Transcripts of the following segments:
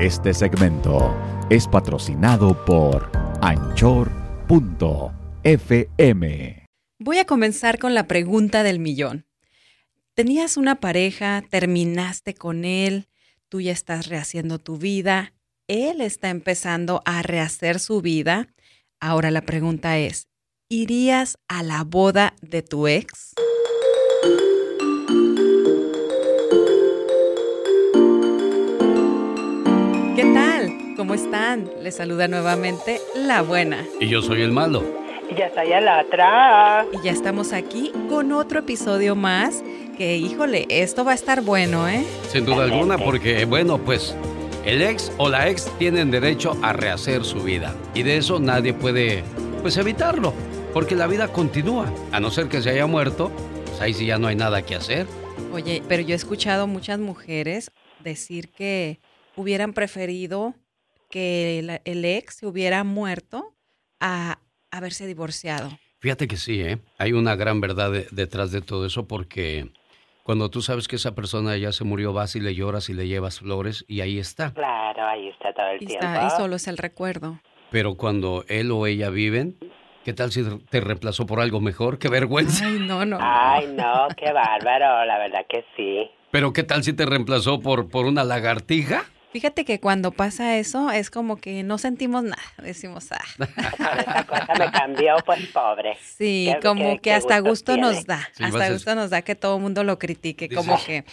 Este segmento es patrocinado por anchor.fm. Voy a comenzar con la pregunta del millón. Tenías una pareja, terminaste con él, tú ya estás rehaciendo tu vida, él está empezando a rehacer su vida. Ahora la pregunta es, ¿irías a la boda de tu ex? ¿Cómo están? Les saluda nuevamente la buena. Y yo soy el malo. Y ya está allá la atrás. Y ya estamos aquí con otro episodio más que, híjole, esto va a estar bueno, ¿eh? Sin duda alguna, porque, bueno, pues el ex o la ex tienen derecho a rehacer su vida. Y de eso nadie puede, pues, evitarlo. Porque la vida continúa. A no ser que se haya muerto, pues ahí sí ya no hay nada que hacer. Oye, pero yo he escuchado muchas mujeres decir que hubieran preferido que el, el ex se hubiera muerto a haberse divorciado. Fíjate que sí, ¿eh? hay una gran verdad detrás de todo eso porque cuando tú sabes que esa persona ya se murió, vas y le lloras y le llevas flores y ahí está. Claro, ahí está todo el Y, tiempo. está, y solo es el recuerdo. Pero cuando él o ella viven, ¿qué tal si te reemplazó por algo mejor? ¡Qué vergüenza! Ay, no, no. Ay, no, qué bárbaro, la verdad que sí. Pero ¿qué tal si te reemplazó por, por una lagartija? Fíjate que cuando pasa eso es como que no sentimos nada, decimos, ah. Esa cosa me cambió, pues pobre. Sí, Qué- como qué- que qué hasta gusto gusto nos da, Sí, hasta gusto nos da que todo el mundo lo critique, Dices- como que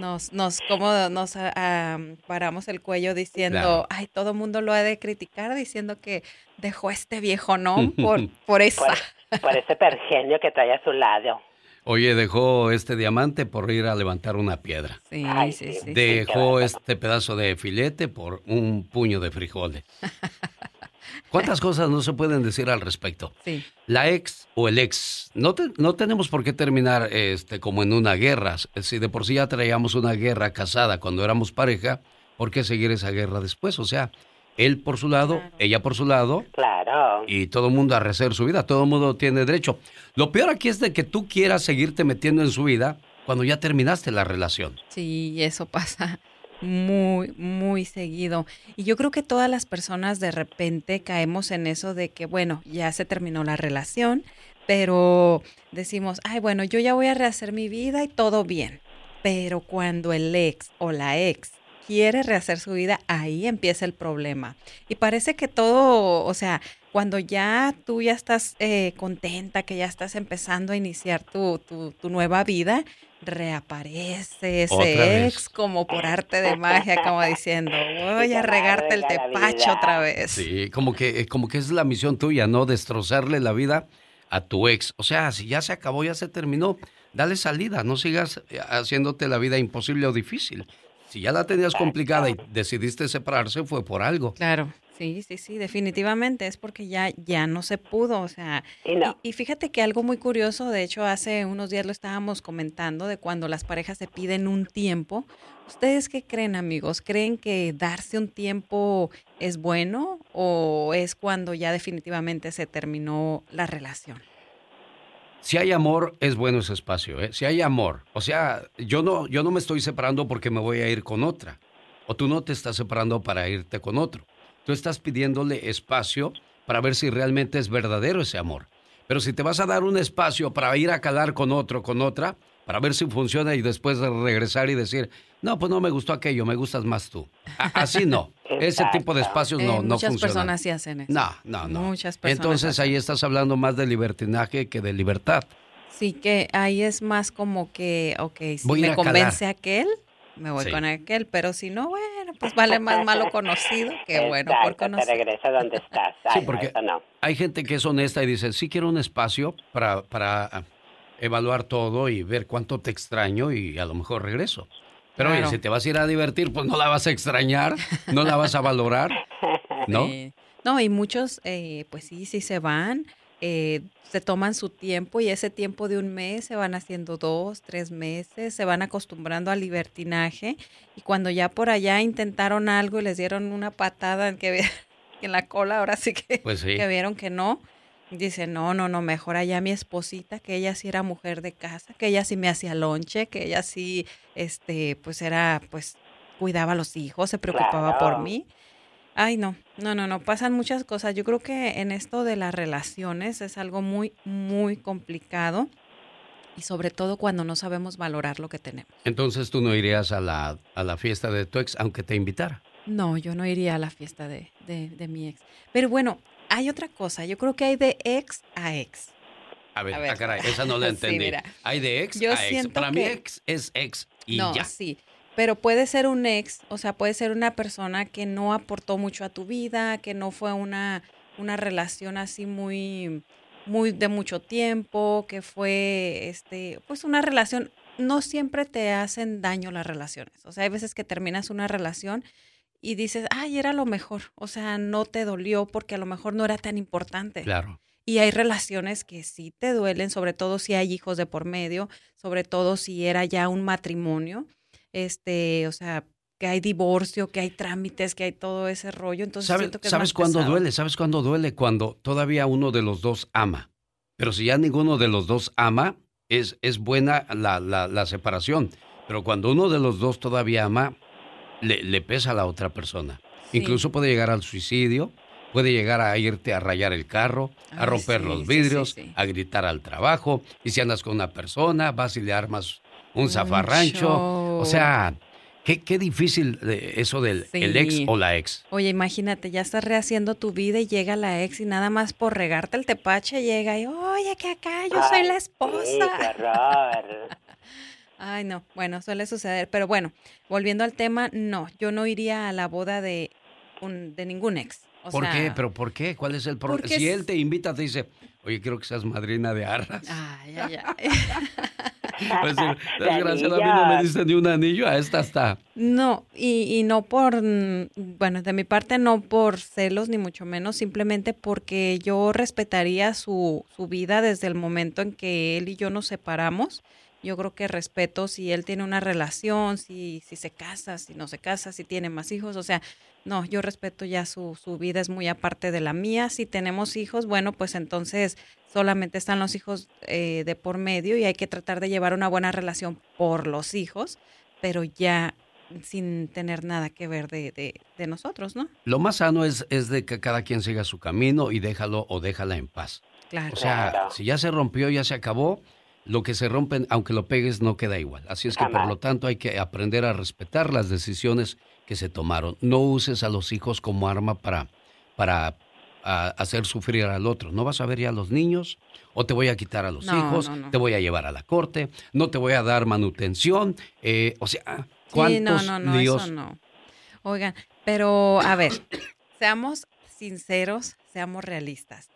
nos, nos, como nos ah, ah, paramos el cuello diciendo, Claro. ay, todo el mundo lo ha de criticar diciendo que dejó a este viejo, ¿no? Por, por esa. Por, por ese pergenio que trae a su lado. Oye, dejó este diamante por ir a levantar una piedra. Sí, Ay, sí, sí. Dejó este pedazo de filete por un puño de frijoles. ¿Cuántas cosas no se pueden decir al respecto? sí. La ex o el ex, no, te- no tenemos por qué terminar este, como en una guerra. Si de por sí ya traíamos una guerra casada cuando éramos pareja, ¿por qué seguir esa guerra después? O sea, él por su lado, Claro. ella por su lado, Claro. y todo el mundo a rehacer su vida, todo el mundo tiene derecho. Lo peor aquí es de que tú quieras seguirte metiendo en su vida cuando ya terminaste la relación. Sí, eso pasa muy, muy seguido. Y yo creo que todas las personas de repente caemos en eso de que, bueno, ya se terminó la relación, pero decimos, ay, bueno, yo ya voy a rehacer mi vida y todo bien. Pero cuando el ex o la ex quiere rehacer su vida, ahí empieza el problema. Y parece que todo, o sea, cuando ya tú ya estás eh, contenta, que ya estás empezando a iniciar tu, tu, tu nueva vida, reaparece ese vez. ex como por arte de magia, como diciendo, voy a regarte el tepacho vida". otra vez. Sí, como que, como que es la misión tuya, ¿no? Destrozarle la vida a tu ex. O sea, si ya se acabó, ya se terminó, dale salida, no sigas eh, haciéndote la vida imposible o difícil. Si ya la tenías complicada y decidiste separarse, fue por algo. Claro, sí, sí, sí, definitivamente es porque ya, ya no se pudo, o sea, Y no. y, y fíjate que algo muy curioso, de hecho hace unos días lo estábamos comentando, de cuando las parejas se piden un tiempo. ¿Ustedes qué creen, amigos? ¿Creen que darse un tiempo es bueno o es cuando ya definitivamente se terminó la relación? Si hay amor, es bueno ese espacio, ¿eh? Si hay amor. O sea, yo no, yo no me estoy separando porque me voy a ir con otra. O tú no te estás separando para irte con otro. Tú estás pidiéndole espacio para ver si realmente es verdadero ese amor. Pero si te vas a dar un espacio para ir a calar con otro, con otra, para ver si funciona y después de regresar y decir, no, pues no me gustó aquello, me gustas más tú. A- así no. Ese tipo de espacios no, Eh, no muchas funcionan. personas sí hacen eso. No, no, no. Muchas personas Entonces hacen ahí estás hablando más de libertinaje que de libertad. Sí, que ahí es más como que, ok, si Voy me a calar. convence aquel, me voy Sí. con aquel, pero si no, bueno, pues vale más malo conocido que bueno por Exacto, te conocer. regresa donde estás. Sí, Ay, porque no. hay gente que es honesta y dice, sí quiero un espacio para, para evaluar todo y ver cuánto te extraño y a lo mejor regreso. Pero oye, si te vas a ir a divertir, pues no la vas a extrañar, no la vas a valorar, ¿no? Eh, no, y muchos, eh, pues sí, sí se van, eh, se toman su tiempo y ese tiempo de un mes se van haciendo dos, tres meses, se van acostumbrando al libertinaje y cuando ya por allá intentaron algo y les dieron una patada en, que, en la cola, ahora sí que, Pues sí. que vieron que no, dicen, no, no, no, mejor allá mi esposita, que ella sí era mujer de casa, que ella sí me hacía lonche, que ella sí, este, pues era, pues cuidaba a los hijos, se preocupaba por mí. Ay, no, no, no, no, pasan muchas cosas. Yo creo que en esto de las relaciones es algo muy, muy complicado y sobre todo cuando no sabemos valorar lo que tenemos. Entonces tú no irías a la, a la fiesta de tu ex aunque te invitara. No, yo no iría a la fiesta de, de, de mi ex. Pero bueno, hay otra cosa. Yo creo que hay de ex a ex. A ver, A ver. ah, caray, esa no la entendí. Hay de ex Yo a ex. Para mí ex es ex y no, ya. sí. Pero puede ser un ex, o sea, puede ser una persona que no aportó mucho a tu vida, que no fue una, una relación así muy, muy de mucho tiempo, que fue, este, pues una relación. No siempre te hacen daño las relaciones. O sea, hay veces que terminas una relación y dices, ay, era lo mejor. O sea, no te dolió porque a lo mejor no era tan importante. Claro. Y hay relaciones que sí te duelen, sobre todo si hay hijos de por medio, sobre todo si era ya un matrimonio, este, o sea, que hay divorcio, que hay trámites, que hay todo ese rollo. Entonces ¿Sabe- siento que es ¿Sabes cuándo duele? ¿Sabes cuándo duele? Cuando todavía uno de los dos ama. Pero si ya ninguno de los dos ama, es, es buena la, la- la separación. Pero cuando uno de los dos todavía ama, le, le pesa a la otra persona. Sí. Incluso puede llegar al suicidio, puede llegar a irte a rayar el carro, a Ay, romper sí, los vidrios, sí, sí. a gritar al trabajo. Y si andas con una persona, vas y le armas un Un zafarrancho. O sea, qué, qué difícil eh, eso del el ex o la ex. Oye, imagínate, ya estás rehaciendo tu vida y llega la ex y nada más por regarte el tepache llega y, oye, que acá yo soy Ay, la qué esposa. Ay, no, bueno, suele suceder. Pero bueno, volviendo al tema, no, yo no iría a la boda de, un, de ningún ex. O ¿Por sea, qué? ¿Pero por qué? ¿Cuál es el problema? Si él te invita, te dice, oye, quiero que seas madrina de arras. Ay, ay, ay. De desgraciado, a mí no me diste ni un anillo, a esta está. No, y, y no por, bueno, de mi parte no por celos ni mucho menos, simplemente porque yo respetaría su, su vida desde el momento en que él y yo nos separamos. Yo creo que respeto si él tiene una relación, si, si se casa, si no se casa, si tiene más hijos, o sea, no, yo respeto ya su, su vida, es muy aparte de la mía. Si tenemos hijos, bueno, pues entonces solamente están los hijos eh, de por medio y hay que tratar de llevar una buena relación por los hijos, pero ya sin tener nada que ver de, de, de nosotros, ¿no? Lo más sano es, es de que cada quien siga su camino y déjalo o déjala en paz. Claro. O sea, Claro. si ya se rompió, ya se acabó, lo que se rompen, aunque lo pegues, no queda igual. Así es que, por lo tanto, hay que aprender a respetar las decisiones que se tomaron. No uses a los hijos como arma para, para a- hacer sufrir al otro. No vas a ver ya a los niños, o te voy a quitar a los No, hijos, no, no. te voy a llevar a la corte, no te voy a dar manutención. eh, o sea, Sí, ¿cuántos no, no, no, líos? eso no. Oigan, pero a ver, seamos sinceros, seamos realistas.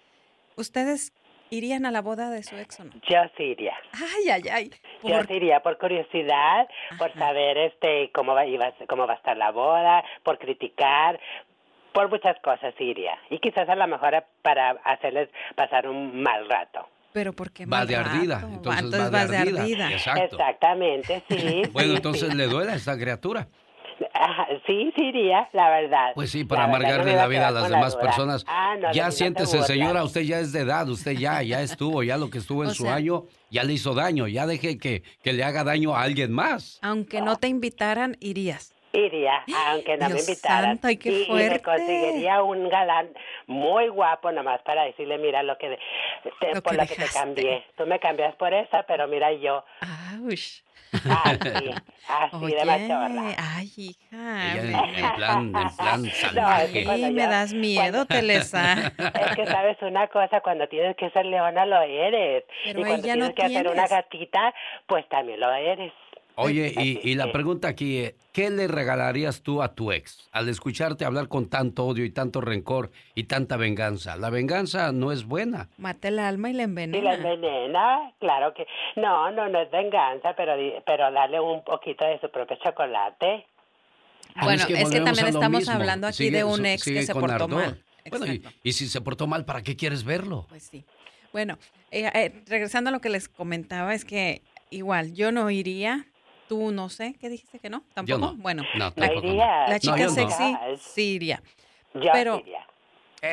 ¿Ustedes irían a la boda de su ex o no? Yo sí iría. Ay, ay, ay. Yo ¿por sí iría por curiosidad, por saber este cómo va, iba, a- cómo va a estar la boda, por criticar, por muchas cosas sí iría. Y quizás a lo mejor para hacerles pasar un mal rato. Pero ¿por qué Va mal de ardida, entonces, Entonces va de ardida. Exacto. Exactamente, sí. Bueno, entonces sí. le duele a esta criatura. Ajá, sí, sí iría, la verdad. Pues sí, para La verdad, no amargarle me iba la vida a las la demás duda. personas. Ah, no, ya no se siéntese, señora, usted ya es de edad, usted ya, ya estuvo, ya lo que estuvo en O su sea- año, ya le hizo daño, ya deje que, que le haga daño a alguien más. Aunque no te invitaran, irías. Iría, aunque no Dios me invitaran. santo, ay, qué y, y me conseguiría un galán muy guapo nomás para decirle, mira lo que, te- Lo por que lo que te cambié. Tú me cambias por esa, pero mira yo, Aush. Así, así Oye, de machorra. ay, hija. Ella en, en plan, en plan No, salvaje. cuando Ay, me das miedo, Telesa. Es que sabes una cosa, cuando tienes que ser leona lo eres. Pero y cuando ya no tienes que hacer una tienes. gatita, pues también lo eres. Oye, y, y la pregunta aquí, es, ¿qué le regalarías tú a tu ex al escucharte hablar con tanto odio y tanto rencor y tanta venganza? La venganza no es buena. Mata el alma y la Y la envenena. envenena, claro que no, no, no es venganza, pero pero darle un poquito de su propio chocolate. Ah, Bueno, es que, también estamos mismo. hablí aquí Sigue- de un ex que se portó ardor. mal. Bueno, y si se portó mal, ¿para qué quieres verlo? Pues sí. Bueno, eh, eh, regresando a lo que les comentaba, es que igual yo no iría. Tú no sé, ¿qué dijiste que no? ¿Tampoco? Yo no. Bueno, No, No tampoco. no. iría. la chica no. sexy. Yo pero-.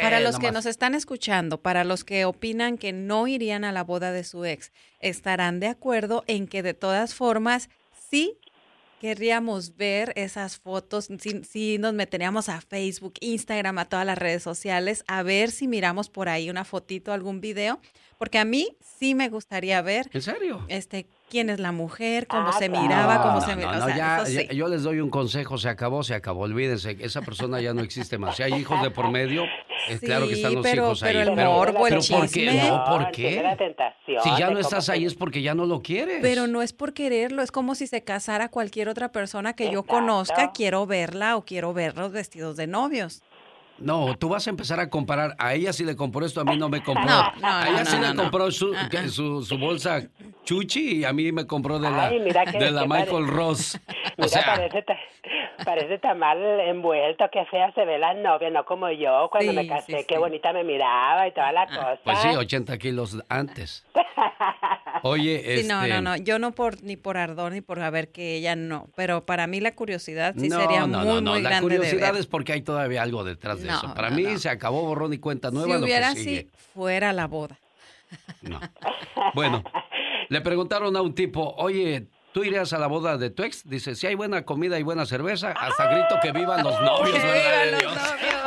Para Eh, los que nos están escuchando, para los que opinan que no irían a la boda de su ex, estarán de acuerdo en que de todas formas sí querríamos ver esas fotos, si, nos meteríamos a Facebook, Instagram, a todas las redes sociales, a ver si miramos por ahí una fotito, algún video, porque a mí sí me gustaría ver. ¿En serio? Este, quién es la mujer, cómo ah, se miraba, cómo se miraba. yo les doy un consejo, se acabó, se acabó, olvídense, esa persona ya no existe más. Si hay hijos de por medio, es claro que están los hijos ahí. Pero el morbo, el ¿por qué? No, ¿por qué? Si ya no estás ahí es porque ya no lo quieres. Pero no es por quererlo, es como si se casara cualquier otra persona que yo conozca, quiero verla o quiero verlos vestidos de novios. No, tú vas a empezar a comparar. A ella sí le compró esto, a mí no me compró. No, no, a ella sí le compró su, ah, ah. su, su, bolsa Chuchi y a mí me compró de la, de la Michael Ross. o sea, parece, parece tan mal envuelto, que fea se ve la novia, no como yo cuando me casé, qué bonita me miraba y toda la ah. cosa. Pues sí, 80 kilos antes. Oye, este... no, no, no, yo no por ni por ardor ni por ver que ella no, pero para mí la curiosidad sí sería muy, muy grande La curiosidad es porque hay todavía algo detrás de eso. Para mí se acabó borrón y cuenta nueva. Si hubiera así, fuera la boda. No. Bueno, le preguntaron a un tipo, oye, ¿Tú irías a la boda de tu ex? Dice, si hay buena comida y buena cerveza, hasta grito que vivan los novios, ¿verdad? Vivan los novios.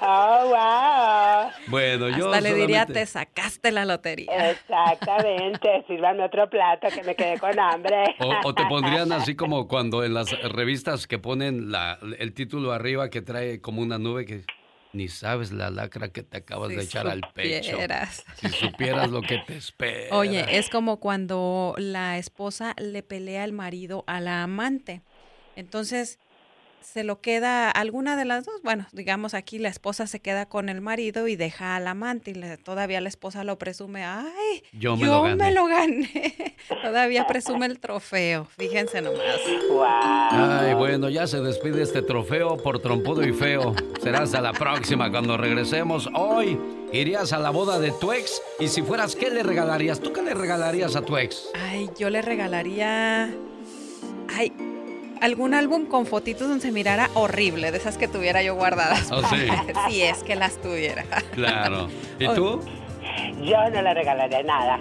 Oh, wow. Bueno, yo Hasta le diría, te sacaste la lotería. Exactamente, sírvame otro plato que me quedé con hambre. O, te pondrían así como cuando en las revistas que ponen la, el título arriba que trae como una nube que ni sabes la lacra que te acabas de echar al pecho. Si supieras lo que te espera. Oye, es como cuando la esposa le pelea al marido a la amante. Entonces, se lo queda alguna de las dos. Bueno, digamos aquí la esposa se queda con el marido y deja al amante y todavía la esposa lo presume, ay, yo me, lo, gané. todavía presume el trofeo, fíjense nomás. Ay, bueno, ya se despide este trofeo por trompudo y feo. Será hasta la próxima cuando regresemos. Hoy irías a la boda de tu ex y si fueras, ¿qué le regalarías? ¿Tú qué le regalarías a tu ex? Ay, yo le regalaría... Ay, algún álbum con fotitos donde se mirara horrible, de esas que tuviera yo guardadas. Oh, sí. si es que las tuviera. Claro. ¿Y tú? Yo no le regalaré nada.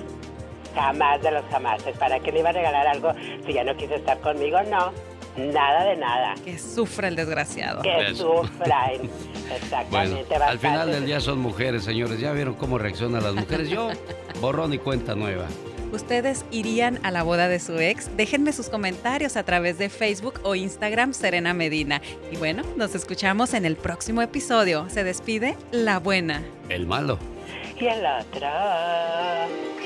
Jamás de los jamases. ¿Para qué le iba a regalar algo si ya no quiso estar conmigo? No. Nada de nada. Que sufra el desgraciado. Que sufra. Exactamente. al final del día son mujeres, señores. Ya vieron cómo reaccionan las mujeres. Yo, borrón y cuenta nueva. ¿Ustedes irían a la boda de su ex? Déjenme sus comentarios a través de Facebook o Instagram Serena Medina. Y bueno, nos escuchamos en el próximo episodio. Se despide la buena. El malo. Y el otro.